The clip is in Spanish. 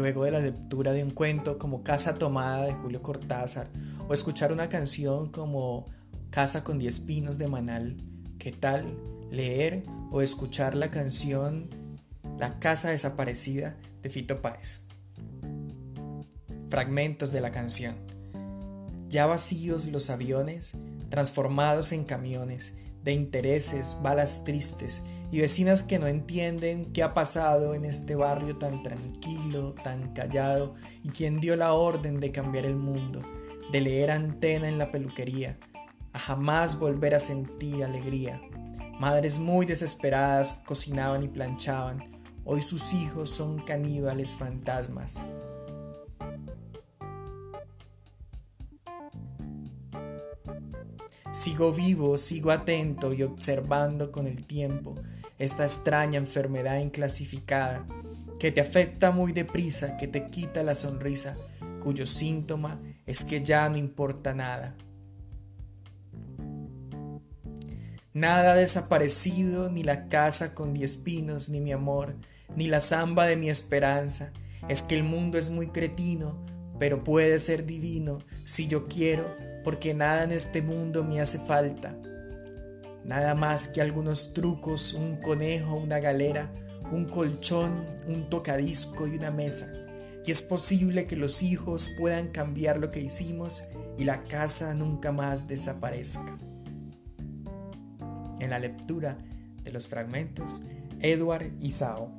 luego de la lectura de un cuento como Casa Tomada de Julio Cortázar o escuchar una canción como Casa con diez pinos de Manal, ¿qué tal leer o escuchar la canción La Casa Desaparecida de Fito Páez? Fragmentos de la canción. Ya vacíos los aviones, transformados en camiones, de intereses, balas tristes y vecinas que no entienden qué ha pasado en este barrio tan tranquilo, tan callado y quien dio la orden de cambiar el mundo, de leer antena en la peluquería, a jamás volver a sentir alegría. Madres muy desesperadas cocinaban y planchaban, hoy sus hijos son caníbales fantasmas. Sigo vivo, sigo atento y observando con el tiempo esta extraña enfermedad inclasificada que te afecta muy deprisa, que te quita la sonrisa, cuyo síntoma es que ya no importa nada. Nada ha desaparecido, ni la casa con diez pinos, ni mi amor, ni la zamba de mi esperanza. Es que el mundo es muy cretino, pero puede ser divino si yo quiero porque nada en este mundo me hace falta. Nada más que algunos trucos, un conejo, una galera, un colchón, un tocadisco y una mesa. Y es posible que los hijos puedan cambiar lo que hicimos y la casa nunca más desaparezca. En la lectura de los fragmentos, Edward Isao.